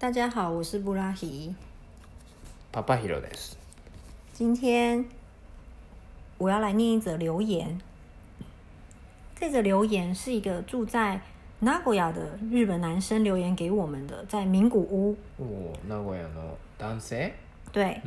大家好，我是布拉希。パパヒロです。今天我要来念一则留言。这则留言是一个住在名古屋的日本男生留言给我们的，在名古屋。哦，名古屋のダン对，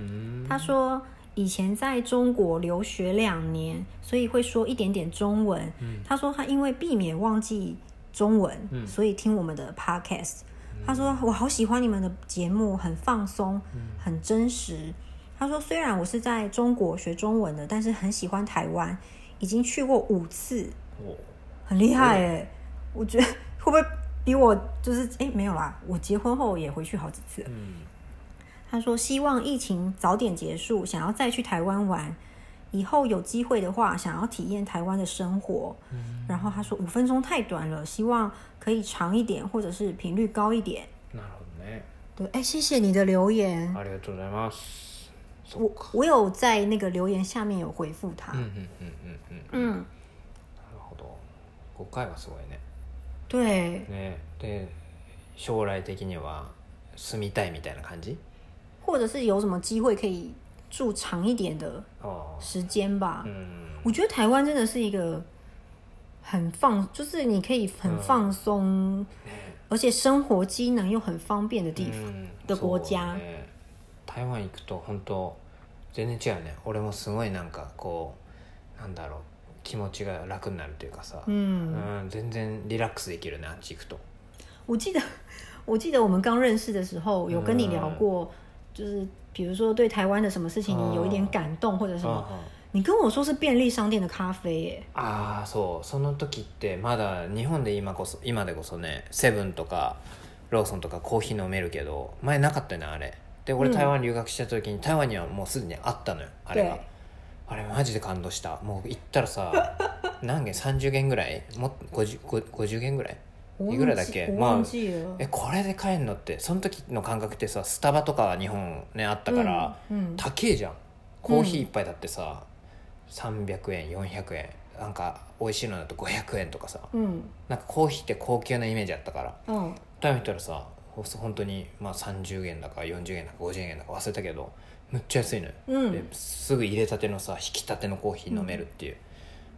他说以前在中国留学两年，所以会说一点点中文。他说他因为避免忘记中文，所以听我们的 podcast。他说：“我好喜欢你们的节目，很放松，很真实。”他说：“虽然我是在中国学中文的，但是很喜欢台湾，已经去过五次，哦，很厉害哎！我觉得会不会比我就是……哎，没有啦，我结婚后也回去好几次。”他说：“希望疫情早点结束，想要再去台湾玩。”以后有机会的话，想要体验台湾的生活。嗯，然后他说五分钟太短了，希望可以长一点，或者是频率高一点。なるね。对，哎，谢谢你的留言。ありがとうございます。我我有在那个留言下面有回复他。嗯嗯嗯嗯嗯。嗯。なるほど。ご会話すごいね。对。ねで将来的には住みたいみたいな感じ。或者是有什么机会可以？住长一点的时间吧。嗯，我觉得台湾真的是一个很放，就是你可以很放松，而且生活机能又很方便的地方的国家。台湾行くと本当全然違うね。俺もすごいなんかこうなんだろう気持ちが楽になるというかさ、うん全然リラックスできるね。あっち行くと。我记得 我记得我们刚认识的时候有跟你聊过。就是比如说对台湾的什么事情你有一点感或者什么。你跟我说是便利商店的咖啡耶ああそうその時ってまだ日本で今こそ今でこそねセブンとかローソンとかコーヒー飲めるけど前なかったよねあれで俺台湾留学した時に、台湾にはもうすでにあったのよあれがあれマジで感動したもう行ったらさ 何軒30軒ぐらいも 50, 50軒ぐらいいくらだっけまあえこれで買えんのってその時の感覚ってさスタバとか日本ねあったから、うんうん、高えじゃんコーヒー一杯だってさ、うん、300円400円なんか美味しいのだと500円とかさ、うん、なんかコーヒーって高級なイメージあったから、うん、食べたらさ本当にまあ30円だか40円だか50円だか忘れたけどむっちゃ安いのよ、うん、ですぐ入れたてのさ引きたてのコーヒー飲めるっていう、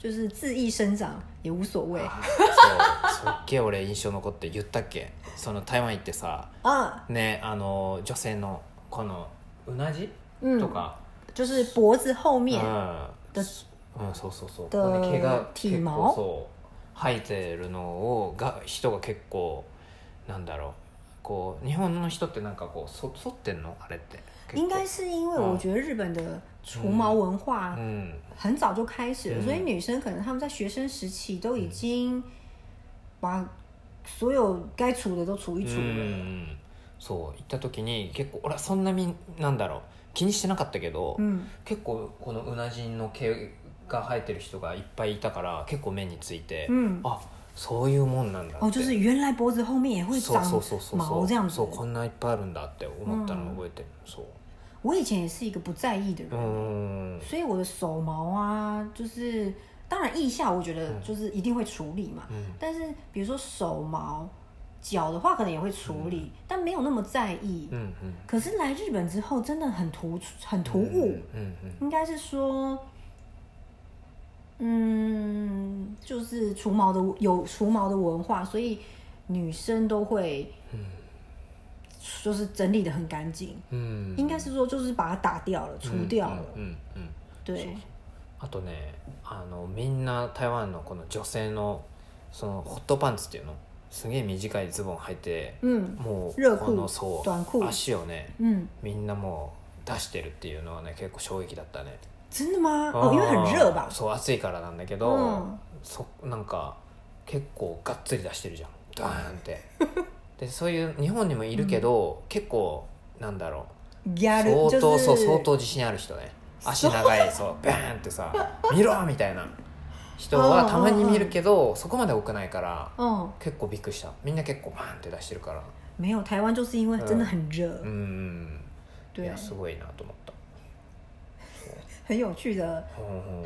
就是自意生長也無所謂 そうすっげえ俺印象残って言ったっけその台湾行ってさあねあの女性のこのうなじ、とか就是脖子後面的うん、そうそうそう的毛が体毛そう生えてるのをが人が結構なんだろうこう日本の人ってなんかこうそそってんのあれって应该是因为我觉得日本的除毛文化很早就开始了，所以女生可能她们在学生时期都已经把所有该除的都除一除了。そう行った時に結構俺はそんなになんだろう気にしてなかったけど、結構このうなじんの毛が生えてる人がいっぱいいたから結構目について、あそういうもんなんだって。哦，就是原来脖子后面也会长毛这样子。所以，我以前也是一个不在意的人，所以我的手毛啊，就是当然腋下我觉得就是一定会处理嘛。但是比如说手毛、脚的话可能也会处理，但没有那么在意。可是来日本之后真的很突很突兀。嗯嗯。应该是说。嗯，就是除毛的有除毛的文化，所以女生都会，就是整理的很干净。うん应该是说就是把它打掉了、除掉了。うんうんうんうう对，あとねあのみんな台湾のこの女性のそのホットパンツっていうのすげえ短いズボン履いて、もうこのそう足をねん、みんなもう出してるっていうのはね結構衝撃だったね真的吗？哦，因为很热吧。そう暑いからなんだけど、そなんか結構がっつり出してるじゃんドーンって でそういう日本にもいるけど、結構なんだろう相当そう相当自信ある人ね足長いそう バーンってさ「見ろ!」みたいな人はたまに見るけどそこまで多くないから結構びっくりしたみんな結構バーンって出してるから没有，台湾就是因为真的很热。うんい对や，すごいなと思った很有趣的，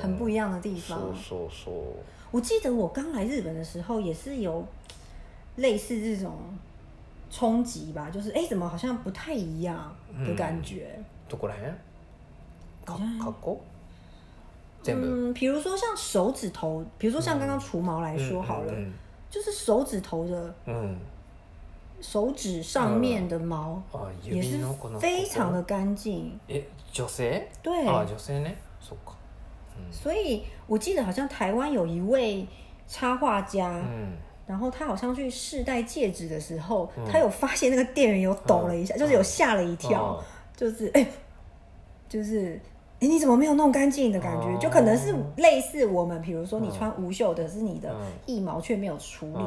很不一样的地方。说说说。我记得我刚来日本的时候，也是有类似这种冲击吧，就是哎，怎么好像不太一样的感觉。どこらへ嗯，比如说像手指头，比如说像刚刚除毛来说好了，就是手指头的，嗯。手指上面的毛，也是非常的干净。诶，女性？对，啊，女性呢？所以，我记得好像台湾有一位插画家，嗯，然后他好像去试戴戒指的时候，他有发现那个店员有抖了一下，就是有吓了一跳，就是，就是。哎，你怎么没有弄干净的感觉？就可能是类似我们，比如说你穿无袖的，是你的一毛却没有处理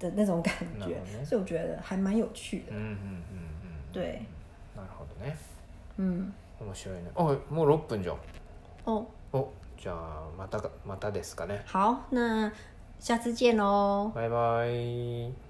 的那种感觉，所以我觉得还蛮有趣的。嗯嗯嗯嗯，对。なるほどね。嗯。面白いね。あ、もう六分じゃ哦。お。お、じゃあまたかまたですかね。好，那下次见喽。拜拜。